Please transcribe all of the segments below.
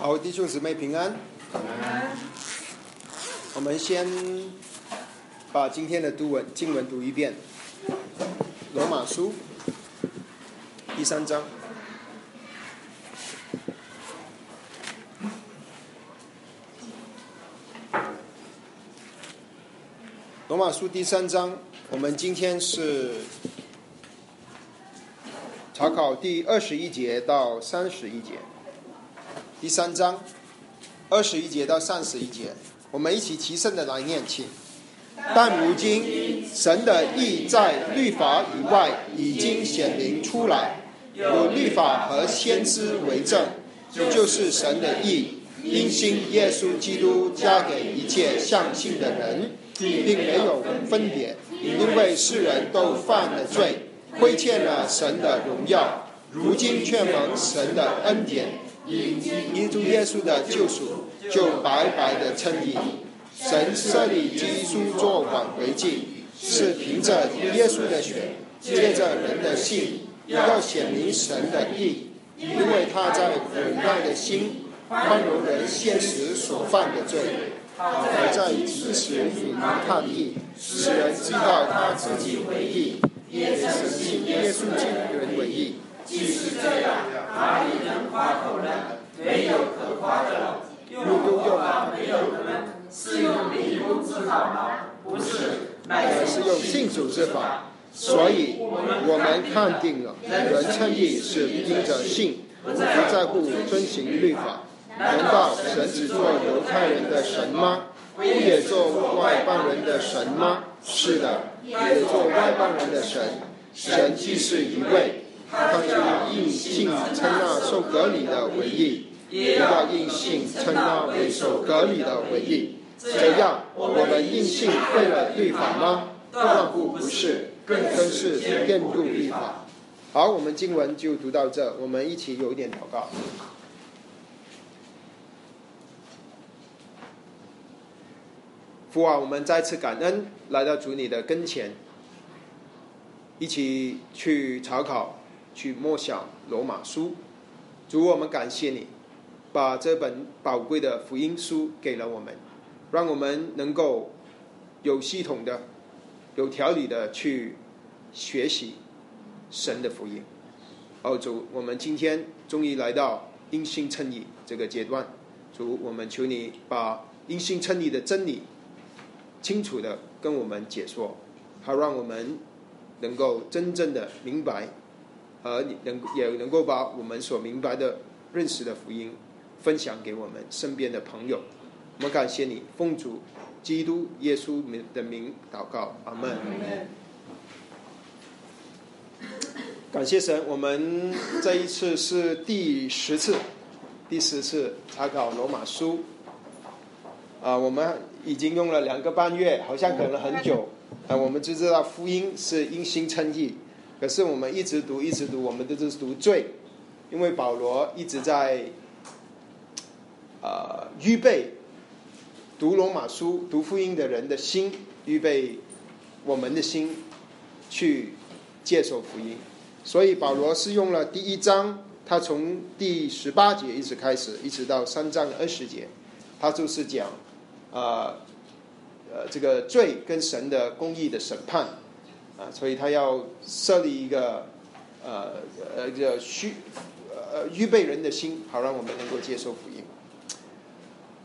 好，弟兄姊妹平安。我们先把今天的读文经文读一遍，《罗马书》第三章。罗马书第三章，我们今天是查考第二十一节到三十一节。第三章二十一节到三十一节，我们一起齐声的来念，请。但如今神的意在律法以外已经显明出来，有律法和先知为证，就是神的意，因信耶稣基督加给一切相信的人，并没有分别，因为世人都犯了罪，亏欠了神的荣耀，如今却蒙神的恩典。因主耶稣的救赎，就白白的称义。神设立基督做挽回祭，是凭着耶稣的血，借着人的信，要显明神的义。因为他在忍耐的心，宽容人现实所犯的罪，而在及时与他义，使人知道他自己为义，也是信耶稣基督人为义。即使这样，哪里能夸口呢？没有可夸的了。又夸没有的呢？是用礼物之法吗？不是，乃是用信主之法。所以，我们看定了，人称义是凭着信，不在乎遵行律法。难道神只做犹太人的神吗？不也做外邦人的神吗？是的，也做外邦人的神。神既是一位。他就应信称那受隔离的为义，也要应信称那未受隔离的为义。这样，我们应信废了律法吗？断不不是，更是遍度律法。好，我们经文就读到这，我们一起有一点祷告。父啊，我们再次感恩来到主你的跟前，一起去查考。去默想罗马书，主我们感谢你，把这本宝贵的福音书给了我们，让我们能够有系统的、有条理的去学习神的福音。哦，主，我们今天终于来到因信称义这个阶段，主，我们求你把因信称义的真理清楚的跟我们解说，好让我们能够真正的明白。而你能也能够把我们所明白的、认识的福音分享给我们身边的朋友。我们感谢你，奉主基督耶稣名的名祷告，阿门。感谢神，我们这一次是第十次、第十次查考罗马书。啊，我们已经用了两个半月，好像等了很久。啊，我们就知道福音是因心称义。可是我们一直读，一直读，我们都是读罪，因为保罗一直在，呃，预备读罗马书、读福音的人的心，预备我们的心去接受福音。所以保罗是用了第一章，他从第十八节一直开始，一直到三章二十节，他就是讲，呃，呃，这个罪跟神的公义的审判。啊，所以他要设立一个呃呃叫需呃预备人的心，好让我们能够接受福音。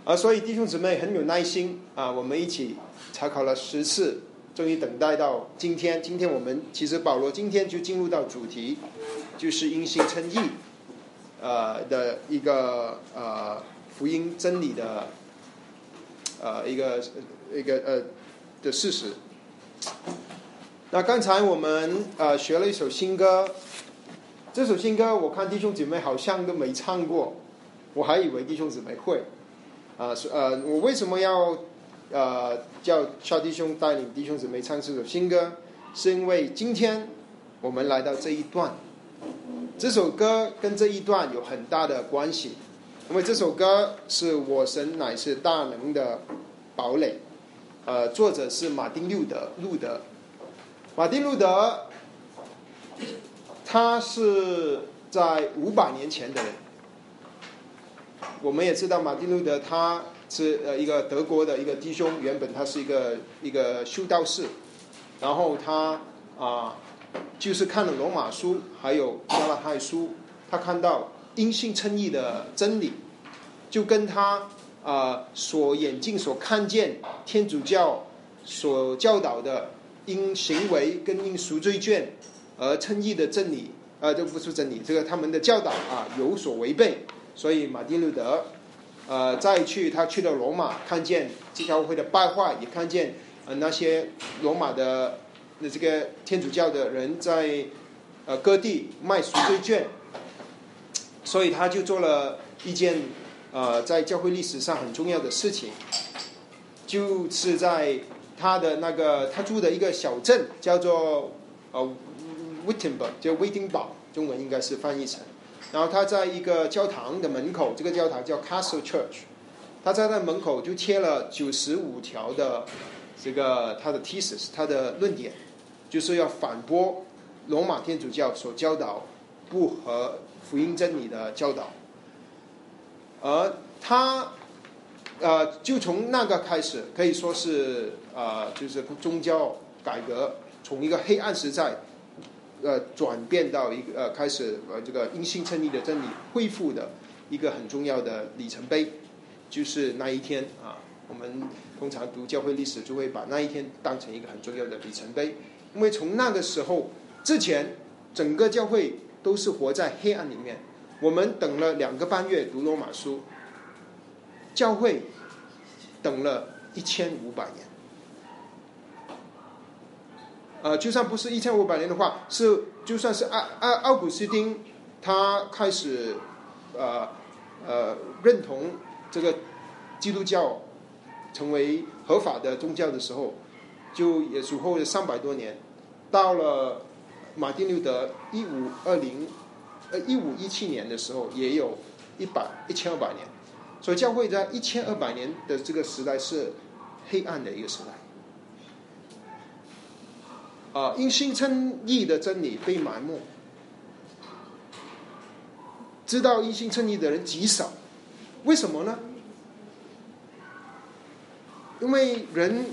啊，所以弟兄姊妹很有耐心啊，我们一起查考了十次，终于等待到今天。今天我们其实保罗今天就进入到主题，就是因信称义，呃的一个呃福音真理的呃一个一个呃的事实。那刚才我们呃学了一首新歌，这首新歌我看弟兄姊妹好像都没唱过，我还以为弟兄姊妹会，啊呃我为什么要呃叫小弟兄带领弟兄姊妹唱这首新歌？是因为今天我们来到这一段，这首歌跟这一段有很大的关系，因为这首歌是我神乃是大能的堡垒，呃作者是马丁路德路德。马丁路德，他是在五百年前的人，我们也知道马丁路德他是呃一个德国的一个弟兄，原本他是一个一个修道士，然后他啊就是看了罗马书还有加拉太书，他看到因信称义的真理，就跟他啊所眼睛所看见天主教所教导的因行为跟因赎罪券而称义的真理。呃，这不是真理，这个他们的教导啊有所违背，所以马丁路德，呃，再去他去了罗马，看见教会的败坏，也看见呃那些罗马的那这个天主教的人在呃各地卖赎罪券，所以他就做了一件呃在教会历史上很重要的事情，就是在他的那个他住的一个小镇叫做呃。Wittenberg 就威丁堡，中文应该是翻译成。然后他在一个教堂的门口，这个教堂叫 Castle Church，他在那门口就贴了九十五条的这个他的 thesis，他的论点，就是要反驳罗马天主教所教导不合福音真理的教导。而他呃，就从那个开始，可以说是呃，就是宗教改革从一个黑暗时代。呃，转变到一个呃，开始呃，这个因信称义的真理恢复的一个很重要的里程碑，就是那一天啊。我们通常读教会历史，就会把那一天当成一个很重要的里程碑，因为从那个时候之前，整个教会都是活在黑暗里面。我们等了两个半月读罗马书，教会等了一千五百年。呃，就算不是一千五百年的话，是就算是奥奥奥古斯丁他开始呃呃认同这个基督教成为合法的宗教的时候，就也主后了三百多年。到了马丁路德一五二零呃一五一七年的时候，也有一百一千二百年。所以教会在一千二百年的这个时代是黑暗的一个时代。啊，因信称义的真理被埋没，知道因信称义的人极少，为什么呢？因为人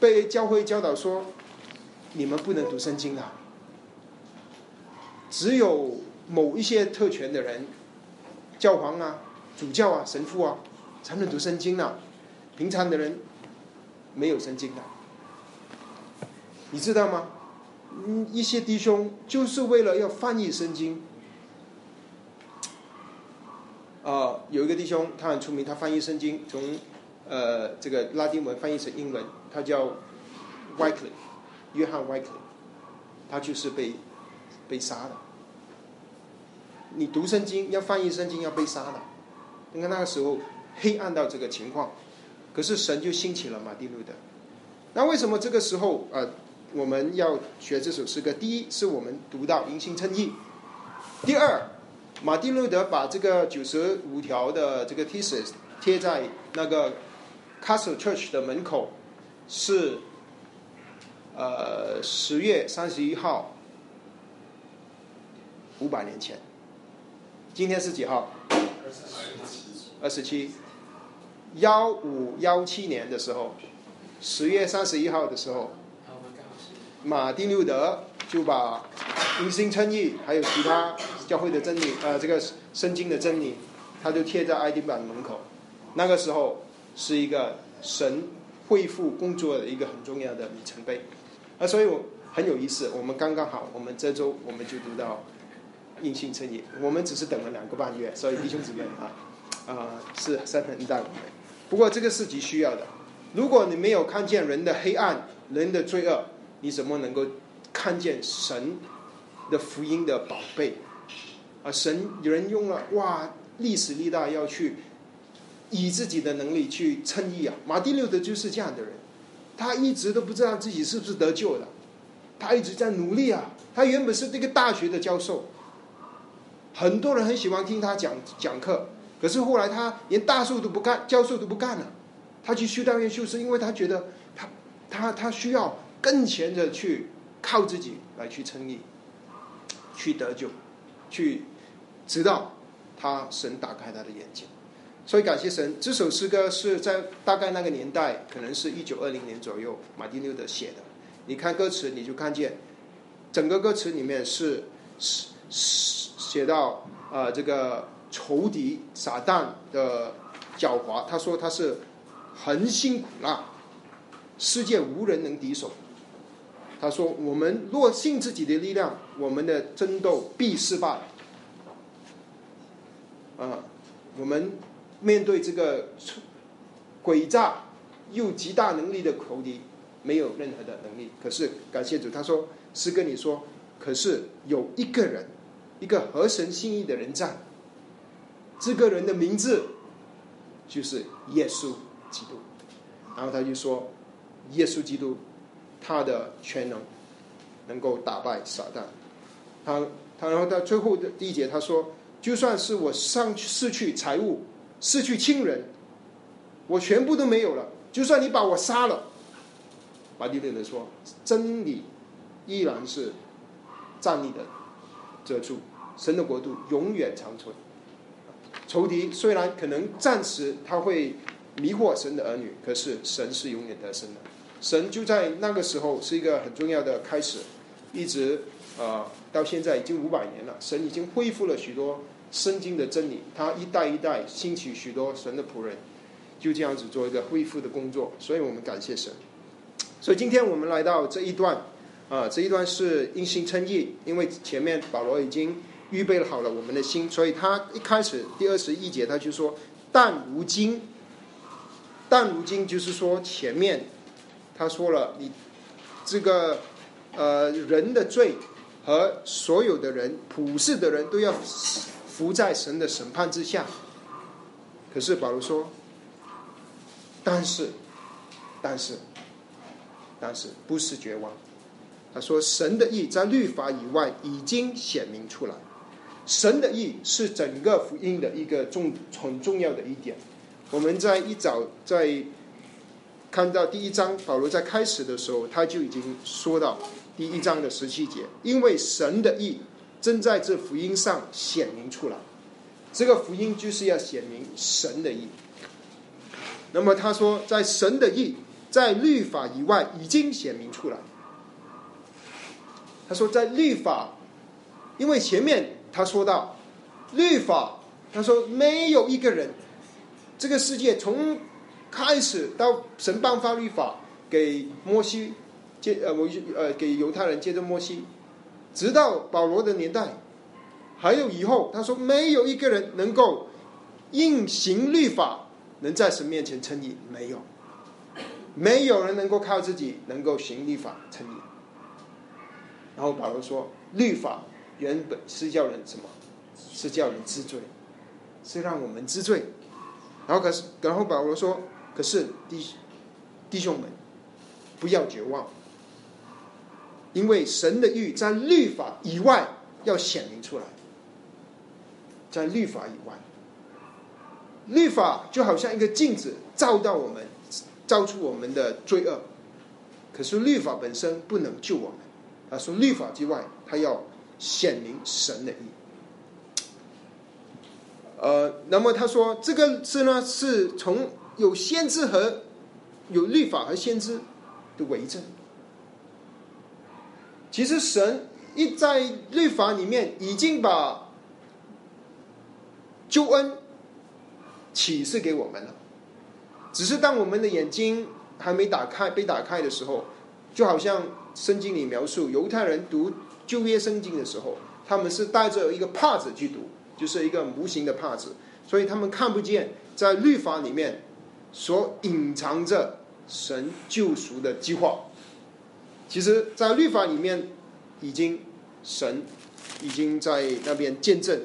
被教会教导说，你们不能读圣经啊，只有某一些特权的人，教皇啊、主教啊、神父啊，才能读圣经啊，平常的人没有圣经的。你知道吗？嗯，一些弟兄就是为了要翻译圣经。啊，有一个弟兄他很出名，他翻译圣经从呃这个拉丁文翻译成英文，他叫 Wycliffe，约翰 Wycliffe，他就是被被杀的。你读圣经要翻译圣经要被杀的，你看那个时候黑暗到这个情况，可是神就兴起了马丁路德。那为什么这个时候呃？我们要学这首诗歌。第一，是我们读到因信称义；第二，马丁路德把这个九十五条的这个 thesis 贴在那个 Castle Church 的门口，是呃十月三十一号，五百年前。今天是几号？二十七。二十七。幺五幺七年的时候，十月三十一号的时候。马丁路德就把因信称义，还有其他教会的真理，呃，这个圣经的真理，他就贴在爱丁堡门口。那个时候是一个神恢复工作的一个很重要的里程碑。啊，所以我很有意思。我们刚刚好，我们这周我们就读到因信称义。我们只是等了两个半月，所以弟兄姊妹啊，啊，是神很大的。不过这个是极需要的。如果你没有看见人的黑暗，人的罪恶。你怎么能够看见神的福音的宝贝啊？神有人用了哇，历史历代要去以自己的能力去称义啊。马丁路德就是这样的人，他一直都不知道自己是不是得救的，他一直在努力啊。他原本是这个大学的教授，很多人很喜欢听他讲讲课，可是后来他连大授都不干，教授都不干了，他去修道院修是，因为他觉得他他他需要。更前的去靠自己来去称义，去得救，去直到他神打开他的眼睛。所以感谢神，这首诗歌是在大概那个年代，可能是一九二零年左右，马丁路德写的。你看歌词，你就看见整个歌词里面是是是写到啊，这个仇敌撒旦的狡猾。他说他是很辛苦啦，世界无人能敌手。他说我们若信自己的力量，我们的争斗必失败。啊，我们。面对这个诡诈又极大能力的仇敌，没有任何的能力。可是感谢主，他说：“是跟你说，可是有一个人，一个合神心意的人在。这个人的名字就是耶稣基督。”然后他就说：“耶稣基督，他的全能能够打败撒旦。”他他然后到最后的第一节，他说：“就算是我上去失去财物。”失去亲人，我全部都没有了。就算你把我杀了，马丁路德说，真理依然是站立的遮住，神的国度永远长存。仇敌虽然可能暂时他会迷惑神的儿女，可是神是永远得胜的。神就在那个时候是一个很重要的开始，一直呃到现在已经五百年了，神已经恢复了许多。圣经的真理，他一代一代兴起许多神的仆人，就这样子做一个恢复的工作，所以我们感谢神。所以今天我们来到这一段，啊，这一段是因心称义，因为前面保罗已经预备好了我们的心，所以他一开始第二十一节他就说：“但如今，但如今就是说前面他说了，你这个呃人的罪和所有的人普世的人都要。”伏在神的审判之下，可是保罗说：“但是，但是，但是不是绝望。”他说：“神的意在律法以外已经显明出来。神的意是整个福音的一个重很重要的一点。我们在一早在看到第一章，保罗在开始的时候，他就已经说到第一章的十七节，因为神的意。”正在这福音上显明出来，这个福音就是要显明神的意。那么他说，在神的意，在律法以外已经显明出来。他说，在律法，因为前面他说到律法，他说没有一个人，这个世界从开始到神颁发律法给摩西接呃我呃给犹太人接着摩西。直到保罗的年代，还有以后，他说没有一个人能够应行律法，能在神面前称义，没有，没有人能够靠自己能够行律法称义。然后保罗说，律法原本是叫人什么？是叫人知罪，是让我们知罪。然后可是，然后保罗说，可是弟弟兄们，不要绝望。因为神的欲在律法以外要显明出来，在律法以外，律法就好像一个镜子，照到我们，照出我们的罪恶。可是律法本身不能救我们，他说律法之外，他要显明神的意。呃，那么他说这个是呢，是从有先知和有律法和先知的为证。其实神一在律法里面已经把救恩启示给我们了，只是当我们的眼睛还没打开被打开的时候，就好像圣经里描述犹太人读旧约圣经的时候，他们是带着一个帕子去读，就是一个模型的帕子，所以他们看不见在律法里面所隐藏着神救赎的计划。其实，在律法里面，已经神已经在那边见证，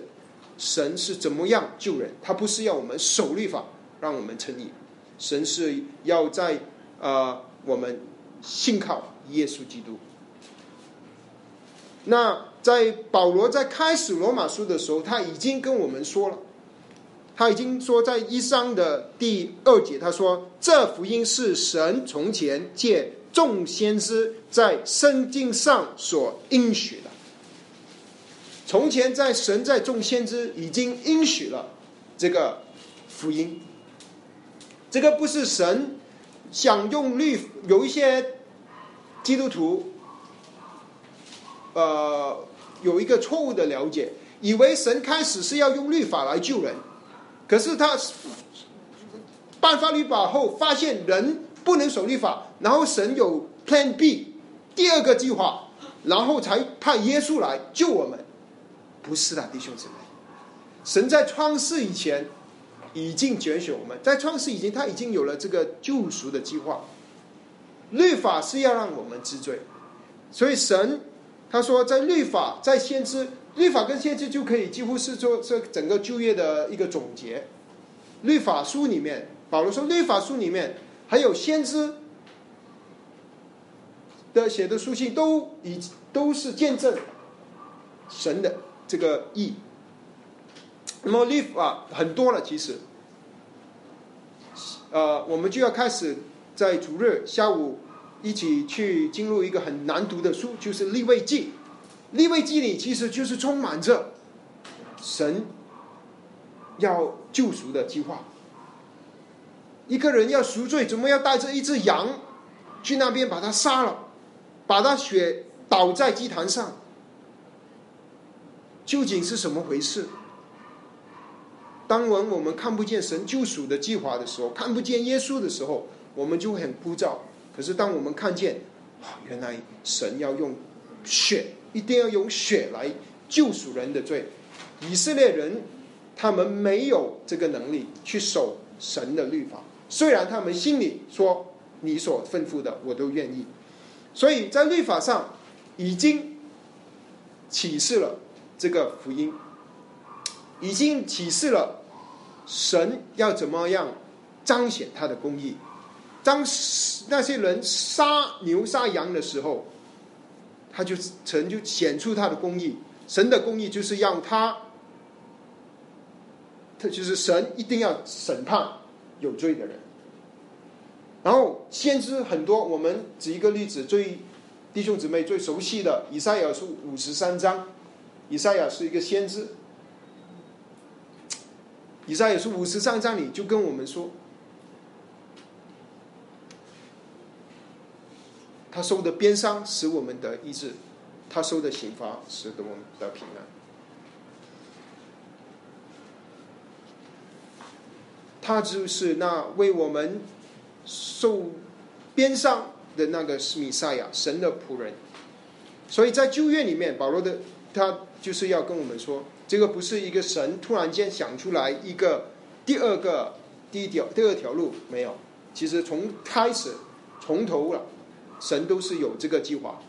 神是怎么样救人。他不是要我们守律法，让我们称义。神是要在呃，我们信靠耶稣基督。那在保罗在开始罗马书的时候，他已经跟我们说了，他已经说在一章的第二节，他说这福音是神从前借。众先知在圣经上所应许的，从前在神在众先知已经应许了这个福音，这个不是神想用律，有一些基督徒，呃，有一个错误的了解，以为神开始是要用律法来救人，可是他颁发律法后，发现人不能守律法，然后神有 Plan B，第二个计划，然后才派耶稣来救我们。不是的，弟兄姊妹，神在创世以前已经拣选我们，在创世以前他已经有了这个救赎的计划。律法是要让我们知罪，所以神他说，在律法在先知，律法跟先知就可以几乎是做这整个就业的一个总结。律法书里面，保罗说，律法书里面还有先知的写的书信，都已都是见证神的。这个意，那么律法很多了，其实，呃，我们就要开始在主日下午一起去进入一个很难读的书，就是立位记。立位记里其实就是充满着神要救赎的计划。一个人要赎罪，怎么要带着一只羊去那边把他杀了，把他血倒在祭坛上？究竟是什么回事？当我们看不见神救赎的计划的时候，看不见耶稣的时候，我们就会很枯燥。可是当我们看见，原来神要用血，一定要用血来救赎人的罪。以色列人他们没有这个能力去守神的律法，虽然他们心里说你所吩咐的我都愿意，所以在律法上已经启示了。这个福音已经启示了神要怎么样彰显他的公义。当那些人杀牛杀羊的时候，他就神就显出他的公义。神的公义就是让他，他就是神一定要审判有罪的人。然后先知很多，我们举一个例子，最弟兄姊妹最熟悉的以赛亚书五十三章。以赛亚是一个先知，以赛亚书五十三章里就跟我们说，他受的鞭伤使我们得医治，他受的刑罚使得我们得平安。他就是那为我们受鞭伤的那个米赛亚，神的仆人。所以在旧约里面，保罗的他。就是要跟我们说，这个不是一个神突然间想出来一个第二个第一条第二条路没有，其实从开始从头了，神都是有这个计划。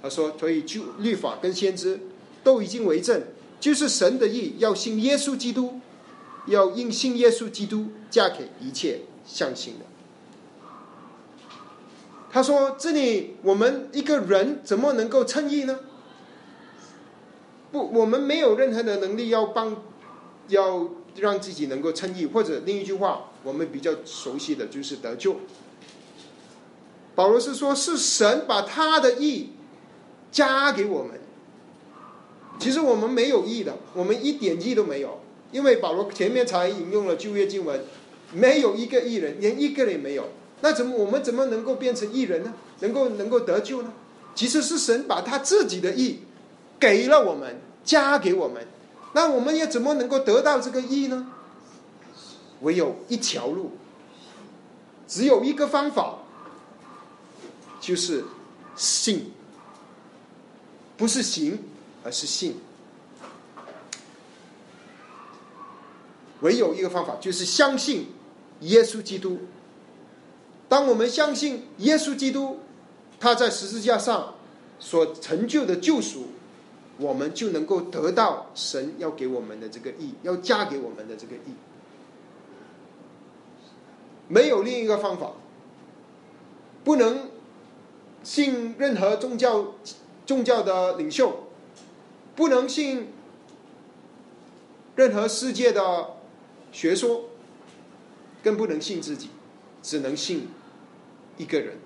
他说，所以就律法跟先知都已经为证，就是神的意要信耶稣基督，要应信耶稣基督嫁给一切相信的。他说，这里我们一个人怎么能够称义呢？不，我们没有任何的能力要帮，要让自己能够称义，或者另一句话，我们比较熟悉的就是得救。保罗是说，是神把他的义加给我们。其实我们没有义的，我们一点义都没有，因为保罗前面才引用了旧约经文，没有一个义人，连一个人没有。那怎么我们怎么能够变成义人呢？能够能够得救呢？其实是神把他自己的义。给了我们，加给我们，那我们又怎么能够得到这个义呢？唯有一条路，只有一个方法，就是信，不是行，而是信。唯有一个方法，就是相信耶稣基督。当我们相信耶稣基督，他在十字架上所成就的救赎。我们就能够得到神要给我们的这个义，要加给我们的这个义。没有另一个方法，不能信任何宗教宗教的领袖，不能信任何世界的学说，更不能信自己，只能信一个人。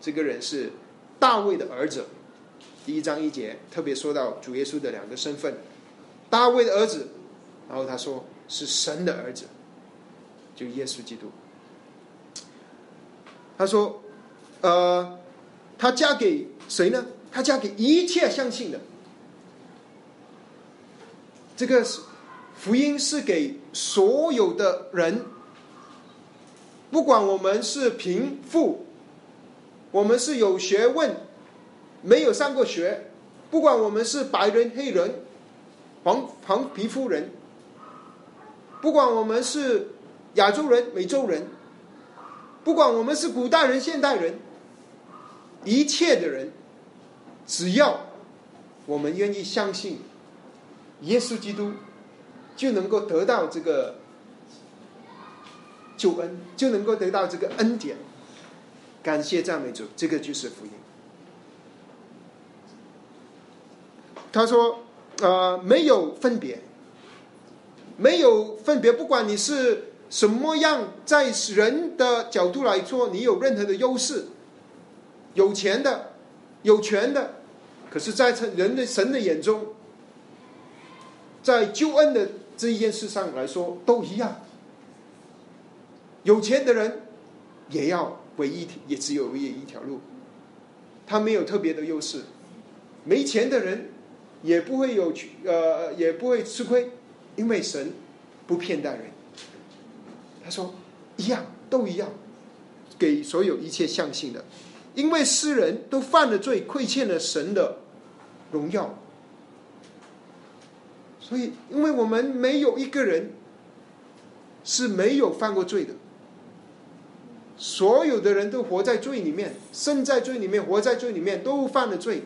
这个人是大卫的儿子。第一章一节特别说到主耶稣的两个身份，大卫的儿子，然后他说是神的儿子，就耶稣基督。他说，呃，他嫁给谁呢？他嫁给一切相信的。这个是福音，是给所有的人，不管我们是贫富，我们是有学问，没有上过学，不管我们是白人黑人。黄黄皮肤人，不管我们是亚洲人、美洲人，不管我们是古代人、现代人，一切的人，只要我们愿意相信耶稣基督，就能够得到这个救恩，就能够得到这个恩典。感谢赞美主，这个就是福音。他说。呃，没有分别，没有分别。不管你是什么样，在人的角度来说，你有任何的优势，有钱的，有权的，可是，在人的神的眼中，在救恩的这一件事上来说，都一样。有钱的人也要唯一，也只有唯一一条路，他没有特别的优势。没钱的人。也不会有呃，也不会吃亏，因为神不骗待人。他说一样都一样，给所有一切相信的，因为世人都犯了罪，亏欠了神的荣耀。所以，因为我们没有一个人是没有犯过罪的，所有的人都活在罪里面，生在罪里面，活在罪里面，都犯了罪。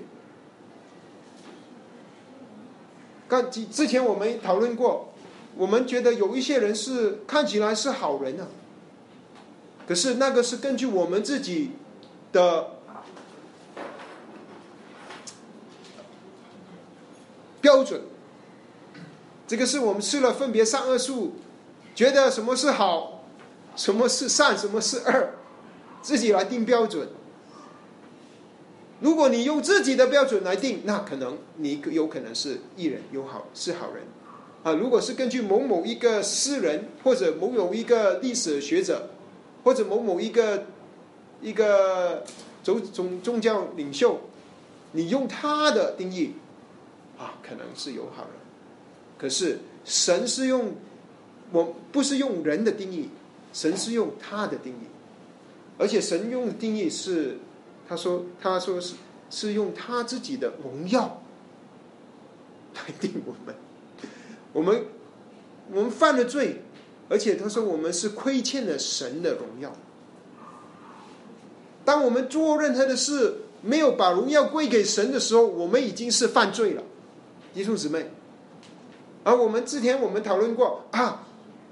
刚之之前我们讨论过，我们觉得有一些人是看起来是好人呢，可是那个是根据我们自己的标准，这个是我们吃了分别善恶树，觉得什么是好，什么是善，什么是恶，自己来定标准。如果你用自己的标准来定，那可能你有可能是艺人，有好是好人，啊，如果是根据某某一个诗人或者某某一个历史学者，或者某某一个一个宗宗宗教领袖，你用他的定义，啊，可能是有好人，可是神是用我不是用人的定义，神是用他的定义，而且神用的定义是。他说：“他说是是用他自己的荣耀 来定我们，我们我们犯了罪，而且他说我们是亏欠了神的荣耀。当我们做任何的事没有把荣耀归给神的时候，我们已经是犯罪了，弟兄姊妹。而我们之前我们讨论过啊，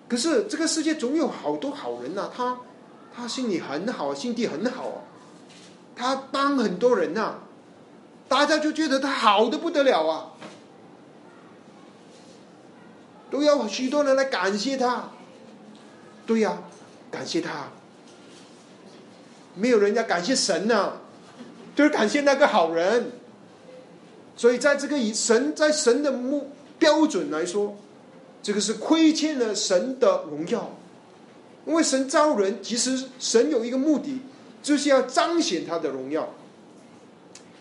可是这个世界总有好多好人呐，他他心里很好，心地很好啊。”他帮很多人呐，大家就觉得他好的不得了啊，都要许多人来感谢他。对呀，感谢他，没有人家感谢神呐，就是感谢那个好人。所以在这个以神在神的目标准来说，这个是亏欠了神的荣耀，因为神招人，其实神有一个目的。就是要彰显他的荣耀。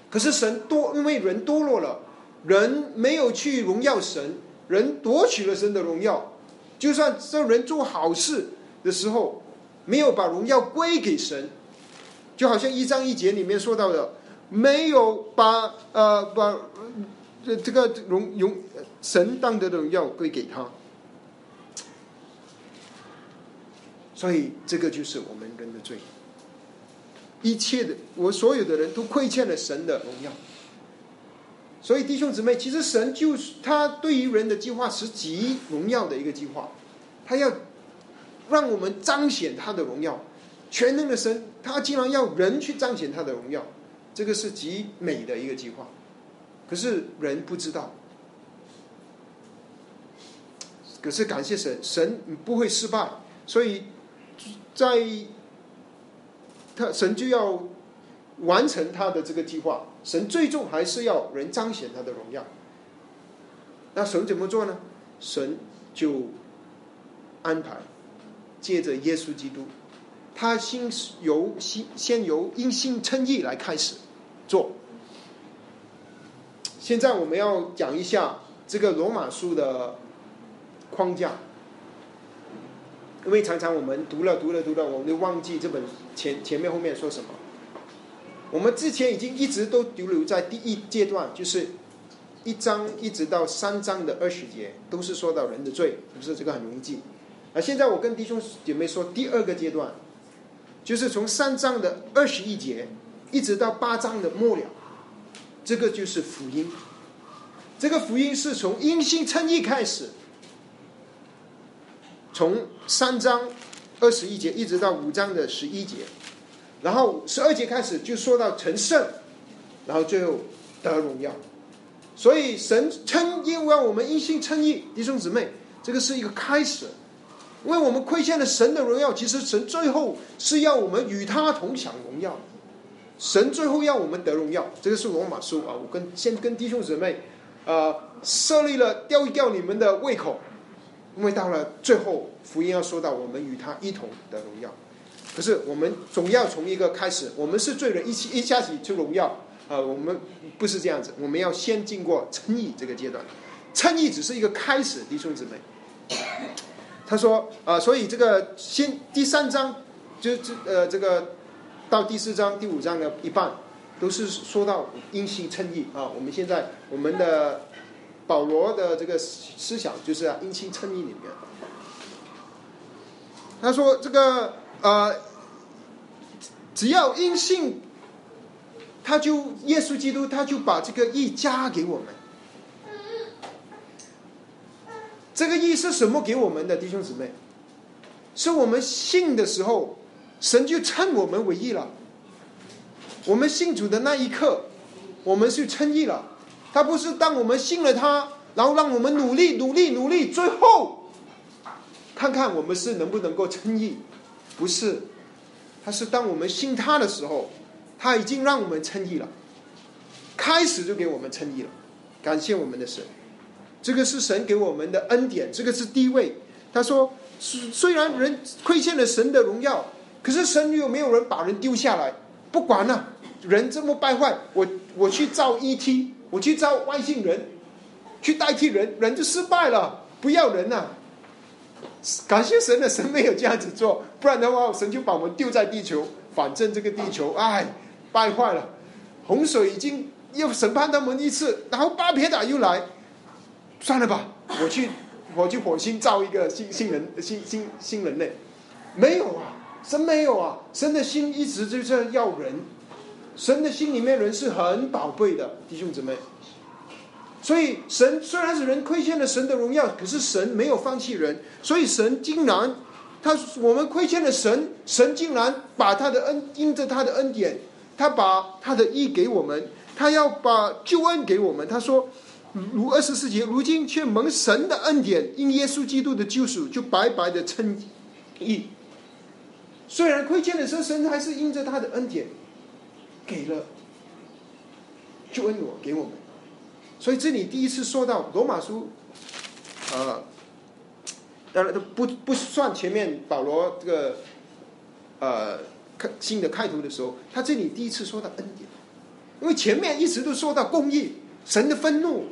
可是神多，因为人堕落了，人没有去荣耀神，人夺取了神的荣耀。就算这人做好事的时候，没有把荣耀归给神，就好像一章一节里面说到的，没有把呃把这这个荣荣神当得的荣耀归给他。所以这个就是我们人的罪。一切的，我所有的人都亏欠了神的荣耀。所以弟兄姊妹，其实神就是他对于人的计划是极荣耀的一个计划，他要让我们彰显他的荣耀。全能的神，他竟然要人去彰显他的荣耀，这个是极美的一个计划。可是人不知道，可是感谢神，神不会失败，所以在。他神就要完成他的这个计划，神最终还是要人彰显他的荣耀。那神怎么做呢？神就安排，借着耶稣基督，他先由先先由因信称义来开始做。现在我们要讲一下这个罗马书的框架，因为常常我们读了读了读了，我们就忘记这本前前面后面说什么。我们之前已经一直都留留在第一阶段，就是一章一直到三章的二十节，都是说到人的罪，不是这个很容易记。而现在我跟弟兄姐妹说，第二个阶段，就是从三章的二十一节一直到八章的末了，这个就是福音。这个福音是从因信称义开始，从三章二十一节一直到五章的十一节。然后十二节开始就说到成圣，然后最后得荣耀。所以神称因为我们一心称义，弟兄姊妹，这个是一个开始。因为我们亏欠了神的荣耀，其实神最后是要我们与他同享荣耀。神最后要我们得荣耀，这个是罗马书啊。我跟先跟弟兄姊妹，呃，设立了吊一吊你们的胃口，因为到了最后福音要说到我们与他一同的荣耀。可是我们总要从一个开始，我们是罪人，一起一下子就荣耀啊！我们不是这样子，我们要先经过称义这个阶段，称义只是一个开始，弟兄姊妹。他说啊，所以这个先第三章就这呃这个到第四章第五章的一半都是说到因信称义啊。我们现在我们的保罗的这个思想就是啊因信称义里面，他说这个。呃，只要因信，他就耶稣基督，他就把这个义加给我们。这个义是什么给我们的弟兄姊妹？是我们信的时候，神就称我们为义了。我们信主的那一刻，我们是称义了。他不是当我们信了他，然后让我们努力努力努力，最后看看我们是能不能够称义。不是，他是当我们信他的时候，他已经让我们称义了，开始就给我们称义了，感谢我们的神，这个是神给我们的恩典，这个是地位。他说，虽然人亏欠了神的荣耀，可是神有没有人把人丢下来？不管了，人这么败坏，我我去造 ET，我去招外星人，去代替人，人就失败了，不要人了。感谢神的神没有这样子做，不然的话，神就把我们丢在地球。反正这个地球，哎，败坏了。洪水已经又审判他们一次，然后巴别塔又来，算了吧，我去，我去火星造一个新新人，新新新人类。没有啊，神没有啊，神的心一直就是要人，神的心里面人是很宝贝的，弟兄姊妹。所以神虽然是人亏欠了神的荣耀，可是神没有放弃人。所以神竟然，他我们亏欠了神，神竟然把他的恩因着他的恩典，他把他的义给我们，他要把救恩给我们。他说，如二十四节，如今却蒙神的恩典，因耶稣基督的救赎，就白白的称义。虽然亏欠了神，神还是因着他的恩典，给了就恩我给我们。所以这里第一次说到罗马书，呃，当然不不算前面保罗这个，呃，开新的开头的时候，他这里第一次说到恩典，因为前面一直都说到公义，神的愤怒，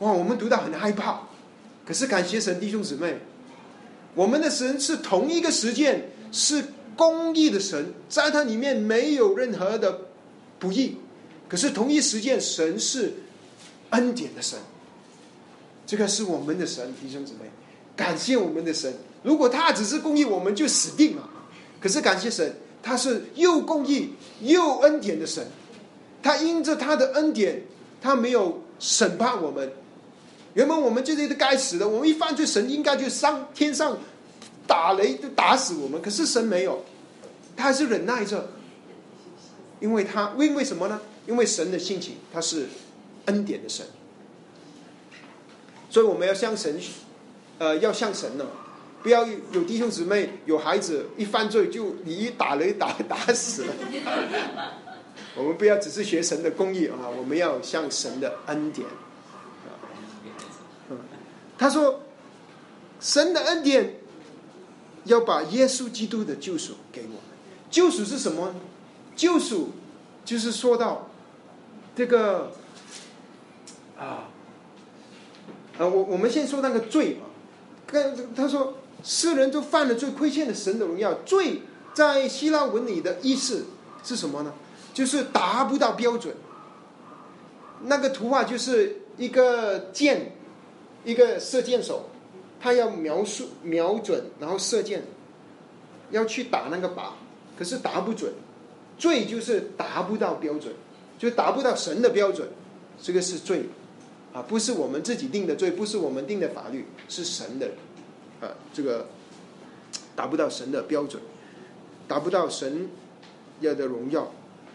哇，我们读到很害怕。可是感谢神弟兄姊妹，我们的神是同一个时间是公义的神，在它里面没有任何的不义，可是同一时间神是。恩典的神，这个是我们的神，弟兄姊妹，感谢我们的神。如果他只是公义，我们就死定了。可是感谢神，他是又公义又恩典的神。他因着他的恩典，他没有审判我们。原本我们就是该死的，我们一犯罪，神应该就上天上打雷就打死我们。可是神没有，他还是忍耐着，因为他因为什么呢？因为神的性情，他是。恩典的神，所以我们要向神，呃，要向神呢，不要有弟兄姊妹有孩子一犯罪就你一打雷打打死了。我们不要只是学神的公义啊，我们要向神的恩典。他说，神的恩典要把耶稣基督的救赎给我们。救赎是什么？救赎就是说到这个啊，啊，我我们先说那个罪嘛。跟他说，世人都犯了罪，亏欠了神的荣耀。罪在希腊文里的意思是什么呢？就是达不到标准。那个图画就是一个箭，一个射箭手，他要描述瞄准，然后射箭，要去打那个靶，可是打不准。罪就是达不到标准，就达不到神的标准，这个是罪。啊，不是我们自己定的罪，不是我们定的法律，是神的，啊，这个达不到神的标准，达不到神要的荣耀。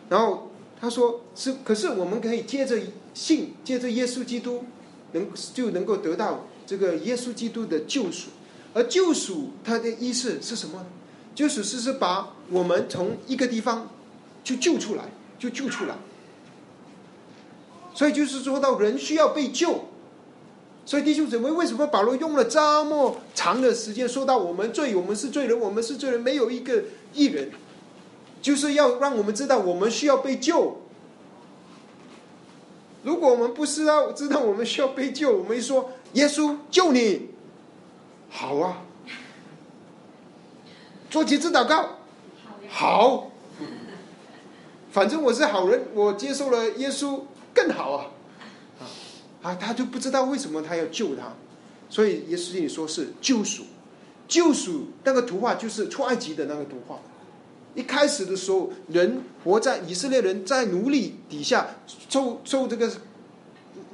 然后他说是，可是我们可以接着信，接着耶稣基督，能就能够得到这个耶稣基督的救赎。而救赎它的意思是什么？救赎是是把我们从一个地方就救出来，就救出来。所以就是说到人需要被救，所以弟兄姊妹，为什么保罗用了这么长的时间说到我们罪，我们是罪人，我们是罪人，没有一个艺人，就是要让我们知道我们需要被救。如果我们不知道知道我们需要被救，我们说耶稣救你，好啊，做几次祷告，好，反正我是好人，我接受了耶稣。更好啊，啊！他就不知道为什么他要救他，所以耶稣里说是救赎，救赎那个图画就是出埃及的那个图画。一开始的时候，人活在以色列人在奴隶底下，受受这个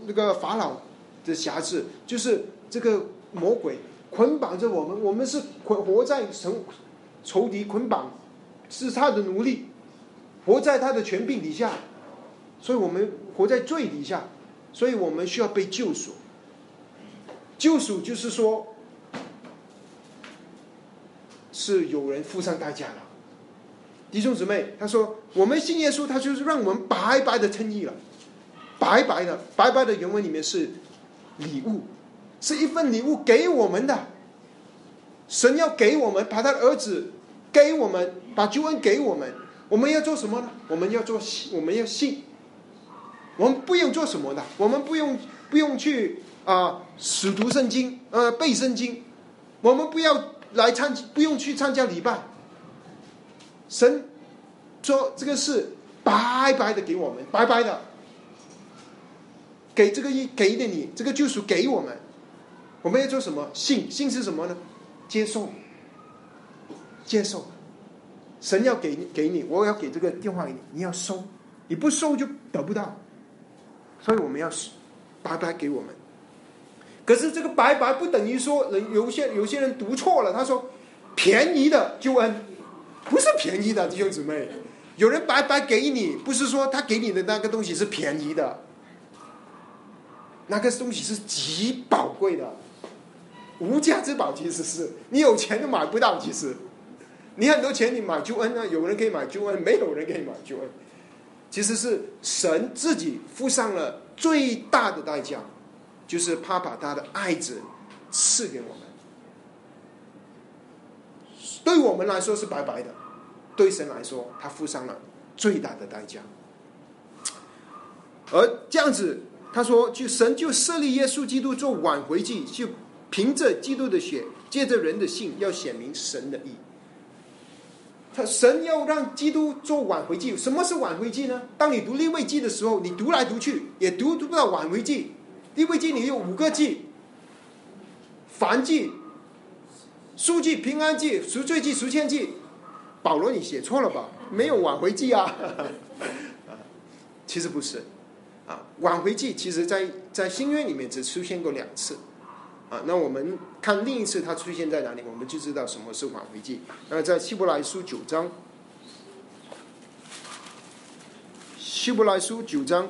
那个法老的辖制，就是这个魔鬼捆绑着我们，我们是捆活在仇仇敌捆绑，是他的奴隶，活在他的权柄底下，所以我们。活在罪底下，所以我们需要被救赎。救赎就是说，是有人付上代价了。弟兄姊妹，他说我们信耶稣，他就是让我们白白的称义了，白白的，白白的原文里面是礼物，是一份礼物给我们的。神要给我们，把他的儿子给我们，把救恩给我们，我们要做什么呢？我们要做，我们要信。我们不用做什么的，我们不用不用去啊，使读圣经，呃，背圣经，我们不要来参，不用去参加礼拜。神说这个是白白的给我们，白白的给这个一给的你，这个救赎给我们，我们要做什么？信信是什么呢？接受，接受，神要给给你，我要给这个电话给你，你要收，你不收就得不到。所以我们要白白给我们，可是这个白白不等于说人有些有些人读错了，他说便宜的就恩不是便宜的弟兄姊妹，有人白白给你，不是说他给你的那个东西是便宜的，那个东西是极宝贵的，无价之宝，其实是你有钱都买不到。其实你很多钱你买救恩啊，有人可以买救恩，没有人可以买救恩。其实是神自己付上了最大的代价，就是他把他的爱子赐给我们。对我们来说是白白的，对神来说，他付上了最大的代价。而这样子，他说，就神就设立耶稣基督做挽回祭，就凭着基督的血，借着人的信，要显明神的义。他神要让基督做挽回祭，什么是挽回祭呢？当你读立位记的时候，你读来读去也读读不到挽回祭。立位记里有五个祭：凡祭、书记、平安祭、赎罪祭、赎愆祭。保罗，你写错了吧？没有挽回祭啊！其实不是啊，挽回祭其实在在新约里面只出现过两次。啊，那我们看另一次它出现在哪里，我们就知道什么是挽回记。那在希伯来书九章，希伯来书九章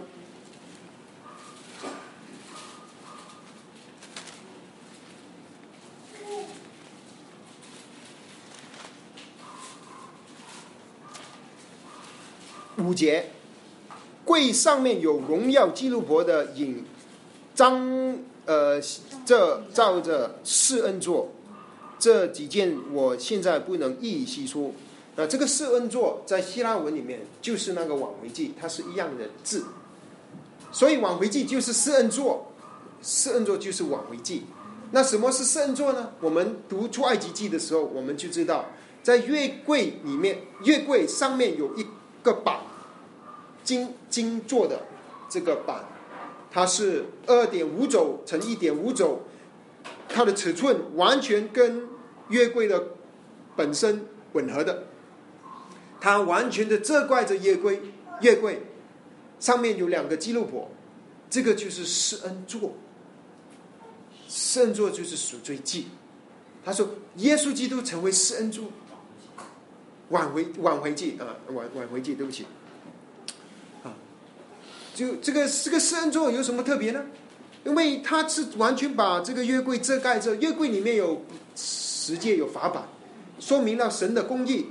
五节，柜上面有荣耀基督伯的影，张。呃，这照着四恩做，这几件我现在不能一一细说。那这个四恩做在希腊文里面就是那个挽回记，它是一样的字，所以挽回记就是四恩做，施恩做就是挽回记。那什么是四恩做呢？我们读出埃及记的时候，我们就知道，在月柜里面，月柜上面有一个板，金金做的这个板。它是二点五轴乘一点五轴，它的尺寸完全跟月柜的本身吻合的。它完全的遮盖着月柜，月柜上面有两个基路伯，这个就是施恩座。施恩座就是赎罪祭。他说，耶稣基督成为施恩座，挽回挽回祭啊，挽挽回祭，对不起。就这个这个施恩座有什么特别呢？因为它是完全把这个月柜遮盖着，月柜里面有十诫有法版，说明了神的公义。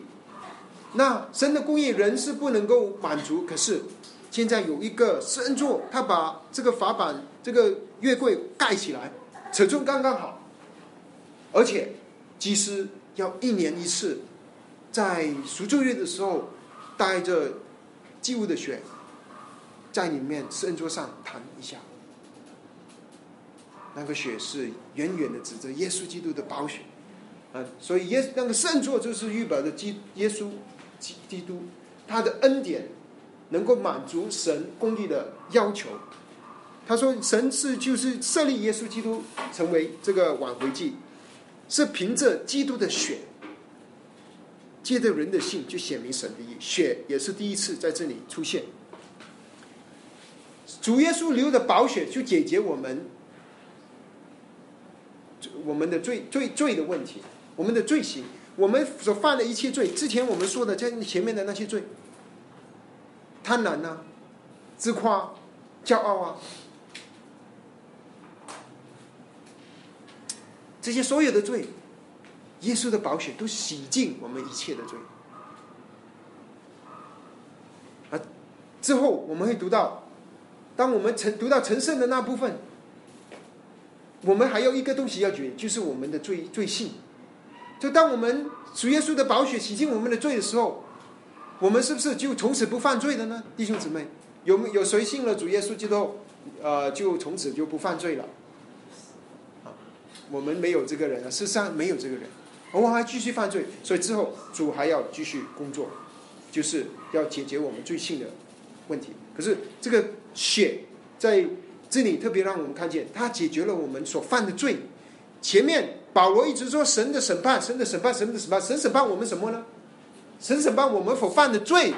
那神的公义人是不能够满足，可是现在有一个施恩座，他把这个法版这个月柜盖起来，尺寸刚刚好，而且祭司要一年一次，在赎罪日的时候带着祭物的血。在里面圣桌上弹一下，那个血是远远的指着耶稣基督的宝血，啊，所以耶那个圣座就是预表的基耶稣基基督，他的恩典能够满足神公义的要求。他说神是就是设立耶稣基督成为这个挽回祭，是凭着基督的血，借着人的信就显明神的意，血也是第一次在这里出现。主耶稣流的宝血就解决我们我们的罪罪罪的问题，我们的罪行，我们所犯的一切罪，之前我们说的在前面的那些罪，贪婪呐，自夸，骄傲啊，这些所有的罪，耶稣的宝血都洗净我们一切的罪。啊，之后我们会读到。当我们成读到成圣的那部分，我们还有一个东西要决，就是我们的罪罪性。就当我们主耶稣的宝血洗净我们的罪的时候，我们是不是就从此不犯罪了呢？弟兄姊妹，有没有谁信了主耶稣基督，呃，就从此就不犯罪了？啊，我们没有这个人啊，世上没有这个人，我们还继续犯罪，所以之后主还要继续工作，就是要解决我们罪性的问题。可是这个。血在这里特别让我们看见，它解决了我们所犯的罪。前面保罗一直说神的审判，神的审判，神的审判，神审判我们什么呢？神审判我们所犯的罪，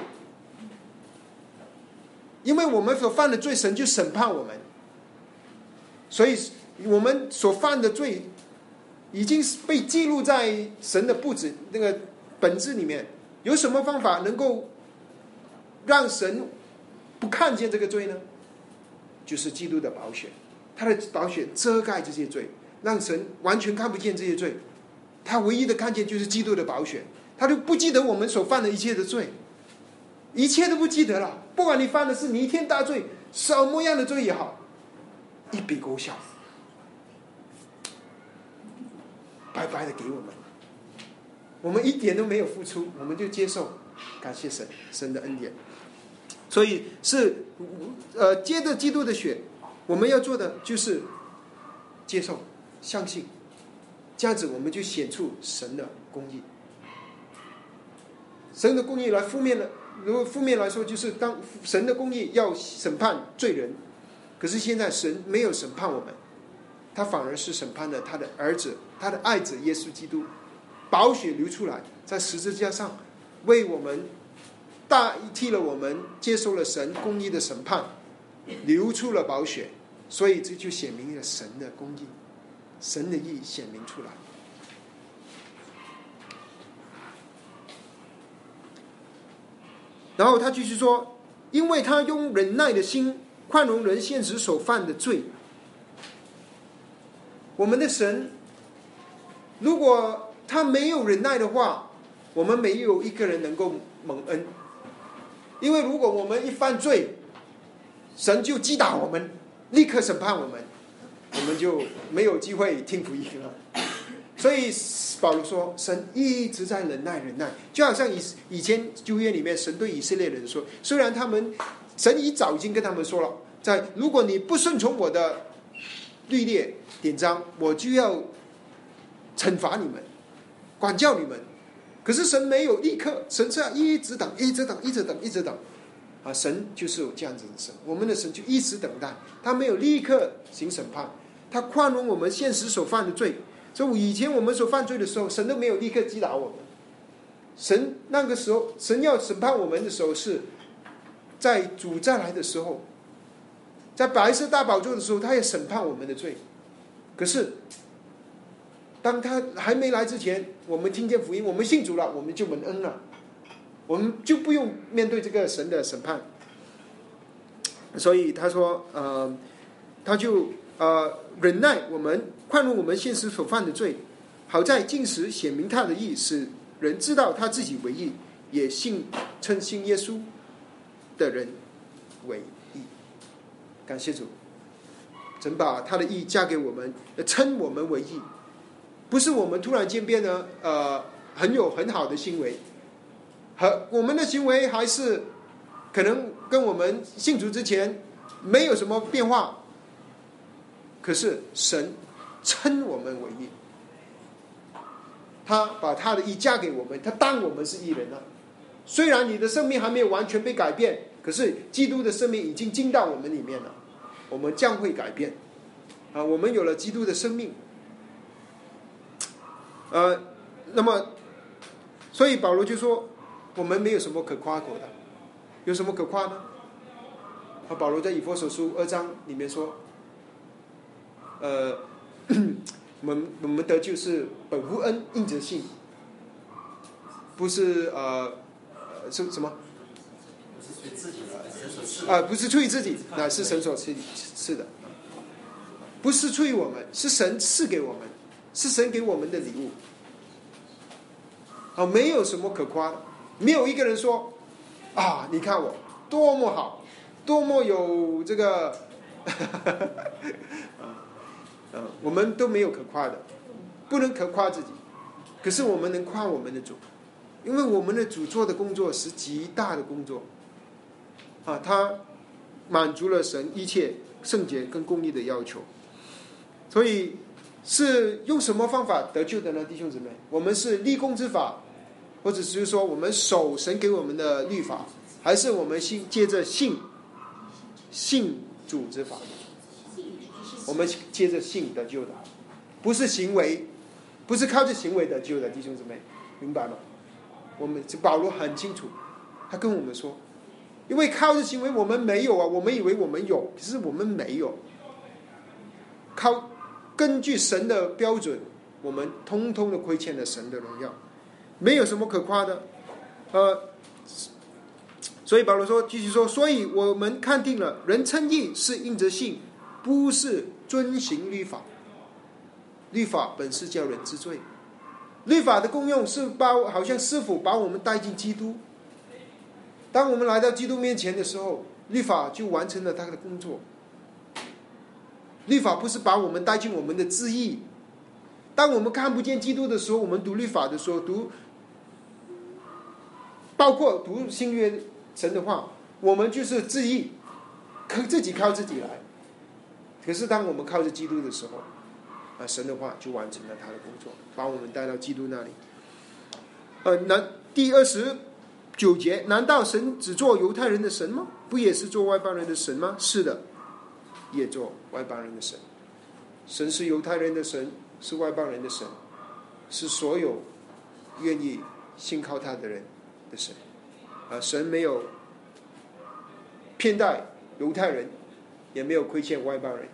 因为我们所犯的罪，神就审判我们。所以我们所犯的罪已经被记录在神的布置那个本质里面。有什么方法能够让神？看见这个罪呢，就是基督的宝血，他的宝血遮盖这些罪，让神完全看不见这些罪。他唯一的看见就是基督的宝血，他就不记得我们所犯的一切的罪，一切都不记得了。不管你犯的是弥天大罪，什么样的罪也好，一笔勾销，白白的给我们，我们一点都没有付出，我们就接受，感谢神，神的恩典。所以是，呃，接着基督的血，我们要做的就是接受、相信，这样子我们就显出神的公义。神的公义来负面的，如果负面来说，就是当神的公义要审判罪人，可是现在神没有审判我们，他反而是审判了他的儿子，他的爱子耶稣基督，宝血流出来，在十字架上为我们。代替了我们接受了神公义的审判，流出了宝血，所以这就显明了神的公义，神的义显明出来。然后他继续说，因为他用忍耐的心宽容人现实所犯的罪。我们的神，如果他没有忍耐的话，我们没有一个人能够蒙恩。因为如果我们一犯罪，神就击打我们，立刻审判我们。我们就没有机会听福音了。所以保罗说，神一直在忍耐，忍耐，就好像以以前旧约里面，神对以色列人说，虽然他们神已早已经跟他们说了，在如果你不顺从我的律列典章，我就要惩罚你们，管教你们。可是神没有立刻，神这样一直等，一直等，一直等，一直等。啊，神就是有这样子的神，我们的神就一直等待，他没有立刻行审判，他宽容我们现实所犯的罪。所以以前我们所犯罪的时候，神都没有立刻击打我们。神那个时候，神要审判我们的时候，是在主再来的时候，在白色大宝座的时候，他也审判我们的罪。可是，当他还没来之前，我们听见福音，我们信主了，我们就蒙恩了，我们就不用面对这个神的审判。所以他说，呃，他就呃忍耐我们。宽容我们现实所犯的罪，好在进时显明他的意，使人知道他自己为义，也信称信耶稣的人为义。感谢主，神把他的义加给我们，称我们为义，不是我们突然间变得呃很有很好的行为，和我们的行为还是可能跟我们信主之前没有什么变化，可是神。称我们为义，他把他的义嫁给我们，他当我们是义人了。虽然你的生命还没有完全被改变，可是基督的生命已经进到我们里面了，我们将会改变。啊，我们有了基督的生命。呃，那么，所以保罗就说，我们没有什么可夸口的，有什么可夸呢？啊，保罗在以弗所书二章里面说，呃。我们我们得救是本乎恩，应则信，不是呃是什么？啊，不是出于自己，乃是神所赐赐的。不是出于我们，是神赐给我们，是神给我们的礼物。啊，没有什么可夸的，没有一个人说啊，你看我多么好，多么有这个。我们都没有可夸的，不能可夸自己，可是我们能夸我们的主，因为我们的主做的工作是极大的工作，啊，他满足了神一切圣洁跟公义的要求，所以是用什么方法得救的呢？弟兄姊妹，我们是立功之法，或者是说我们守神给我们的律法，还是我们信接着信信主之法？我们接着信得救的，不是行为，不是靠着行为得救的弟兄姊妹，明白吗？我们保罗很清楚，他跟我们说，因为靠着行为我们没有啊，我们以为我们有，其实我们没有。靠根据神的标准，我们通通的亏欠了神的荣耀，没有什么可夸的。呃，所以保罗说，继续说，所以我们看定了，人称义是应着信，不是。遵行律法，律法本是叫人知罪。律法的功用是把，好像师傅把我们带进基督。当我们来到基督面前的时候，律法就完成了他的工作。律法不是把我们带进我们的自意。当我们看不见基督的时候，我们读律法的时候，读包括读新约神的话，我们就是自意，靠自己靠自己来。可是，当我们靠着基督的时候，啊，神的话就完成了他的工作，把我们带到基督那里。呃，难第二十九节，难道神只做犹太人的神吗？不也是做外邦人的神吗？是的，也做外邦人的神。神是犹太人的神，是外邦人的神，是所有愿意信靠他的人的神。啊，神没有偏待犹太人，也没有亏欠外邦人。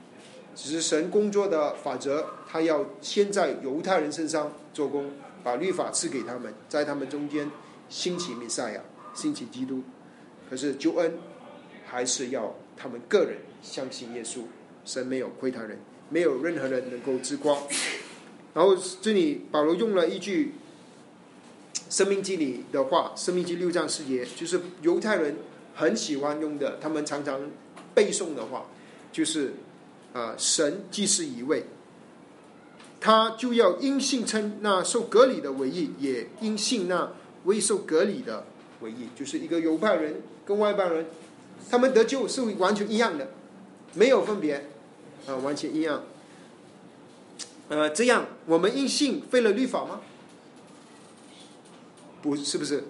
只是神工作的法则，他要先在犹太人身上做工，把律法赐给他们，在他们中间兴起弥赛亚，兴起基督。可是救恩还是要他们个人相信耶稣。神没有亏他人，没有任何人能够自夸。然后这里保罗用了一句《生命记》里的话，《生命记》六章四节，就是犹太人很喜欢用的，他们常常背诵的话，就是。啊，神既是一位，他就要因信称那受隔离的为义，也因信那未受隔离的为义。就是一个犹太人跟外邦人，他们得救是完全一样的，没有分别，啊，完全一样。呃，这样我们因信废了律法吗？不是，不是？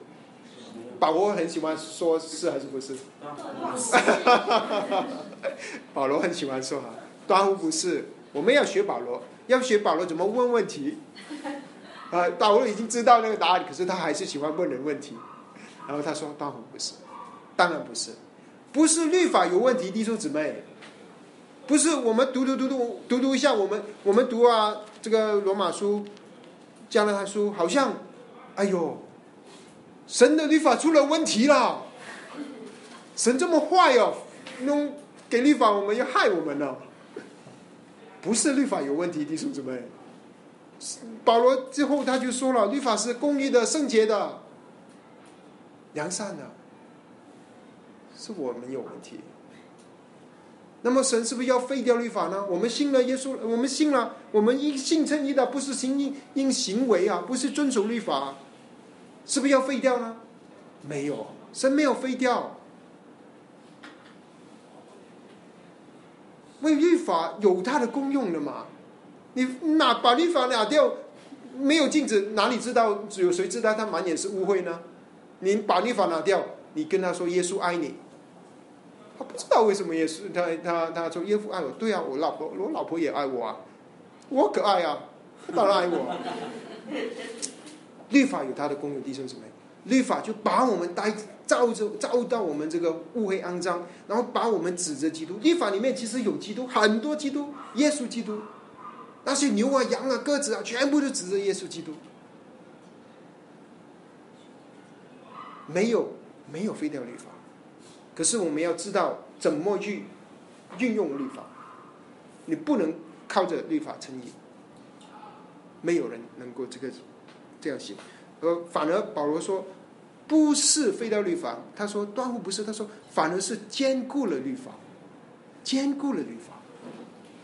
保罗很喜欢说是还是不是？保罗很喜欢说哈，端乎不是。我们要学保罗，要学保罗怎么问问题。啊，保罗已经知道那个答案，可是他还是喜欢问人问题。然后他说端乎不是，当然不是，不是律法有问题，弟兄姊妹。不是我们读读读读读读一下，我们我们读啊，这个罗马书、加拉太书，好像，哎呦，神的律法出了问题了，神这么坏哦，弄给律法我们要害我们呢？不是律法有问题，弟兄姊妹，保罗之后他就说了，律法是公义的、圣洁的、良善的，是我们有问题。那么神是不是要废掉律法呢？我们信了耶稣，我们信了，我们因信称义的，不是行因因行为啊，不是遵守律法，是不是要废掉呢？没有，神没有废掉。为律法有它的功用的嘛？你哪把律法拿掉，没有镜子，哪里知道只有谁知道他满眼是污秽呢？你把律法拿掉，你跟他说耶稣爱你。不知道为什么耶稣他他他说耶稣爱我，对啊，我老婆我老婆也爱我啊，我可爱啊，当然爱我。律法有它的功用，弟兄姊妹，律法就把我们带照着照到我们这个污秽肮脏，然后把我们指着基督。律法里面其实有基督，很多基督，耶稣基督，那些牛啊羊啊鸽子啊，全部都指着耶稣基督，没有没有废掉律法。可是我们要知道怎么去运用律法，你不能靠着律法成义，没有人能够这个这样写。而反而保罗说，不是废掉律法，他说断乎不是，他说反而是兼顾了律法，兼顾了律法。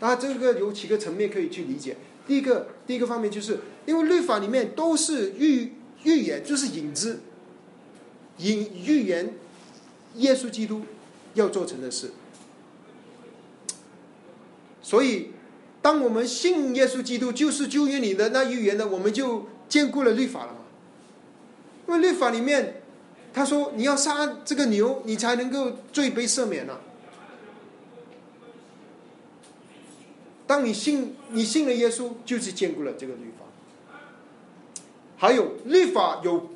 那这个有几个层面可以去理解。第一个，第一个方面就是因为律法里面都是预预言，就是影子，引预言。耶稣基督要做成的事，所以当我们信耶稣基督就是救约你的那预言呢，我们就兼顾了律法了嘛。因为律法里面他说你要杀这个牛，你才能够罪被赦免了。当你信你信了耶稣，就是兼顾了这个律法。还有律法有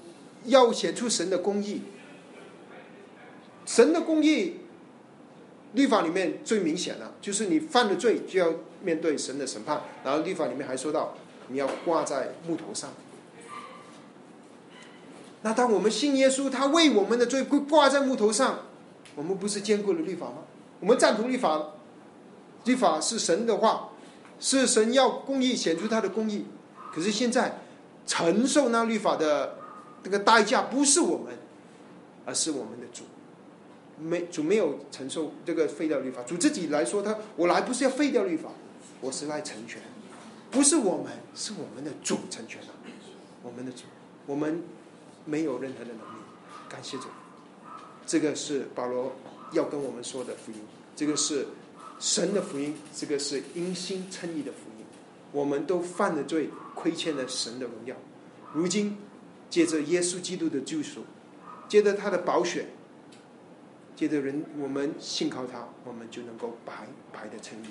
要显出神的公义。神的公义，律法里面最明显的，就是你犯了罪就要面对神的审判。然后律法里面还说到，你要挂在木头上。那当我们信耶稣，他为我们的罪会挂在木头上，我们不是坚固了律法吗？我们赞同律法，律法是神的话，是神要公义显出他的公义。可是现在承受那律法的这个代价，不是我们，而是我们的主。没主没有承受这个废掉律法，主自己来说，他我来不是要废掉律法，我是来成全，不是我们，是我们的主成全了，我们的主，我们没有任何的能力，感谢主，这个是保罗要跟我们说的福音，这个是神的福音，这个是因心称义的福音，我们都犯了罪，亏欠了神的荣耀，如今借着耶稣基督的救赎，借着他的宝血。接着人，我们信靠他，我们就能够白白的称义，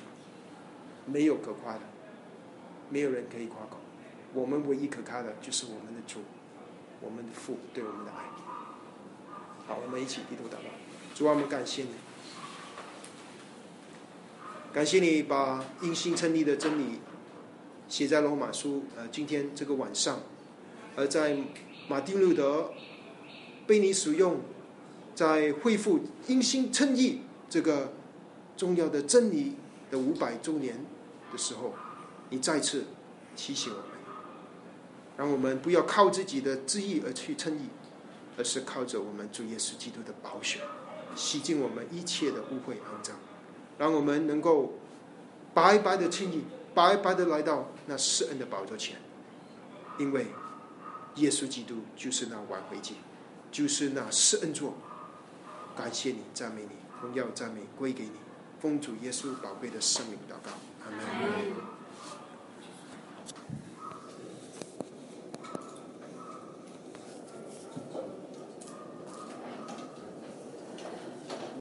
没有可夸的，没有人可以夸口。我们唯一可靠的，就是我们的主，我们的父对我们的爱。好，我们一起低头祷告。主啊，我们感谢你，感谢你把因信称义的真理写在罗马书。呃，今天这个晚上，而在马丁路德被你使用。在恢复因心称义这个重要的真理的五百周年的时候，你再次提醒我们，让我们不要靠自己的知意而去称义，而是靠着我们主耶稣基督的宝血，洗净我们一切的污秽肮脏，让我们能够白白的轻易，白白的来到那施恩的宝座前，因为耶稣基督就是那挽回祭，就是那施恩座。感谢你，赞美你，荣耀赞美归给你，奉主耶稣宝贝的生命祷告，阿门。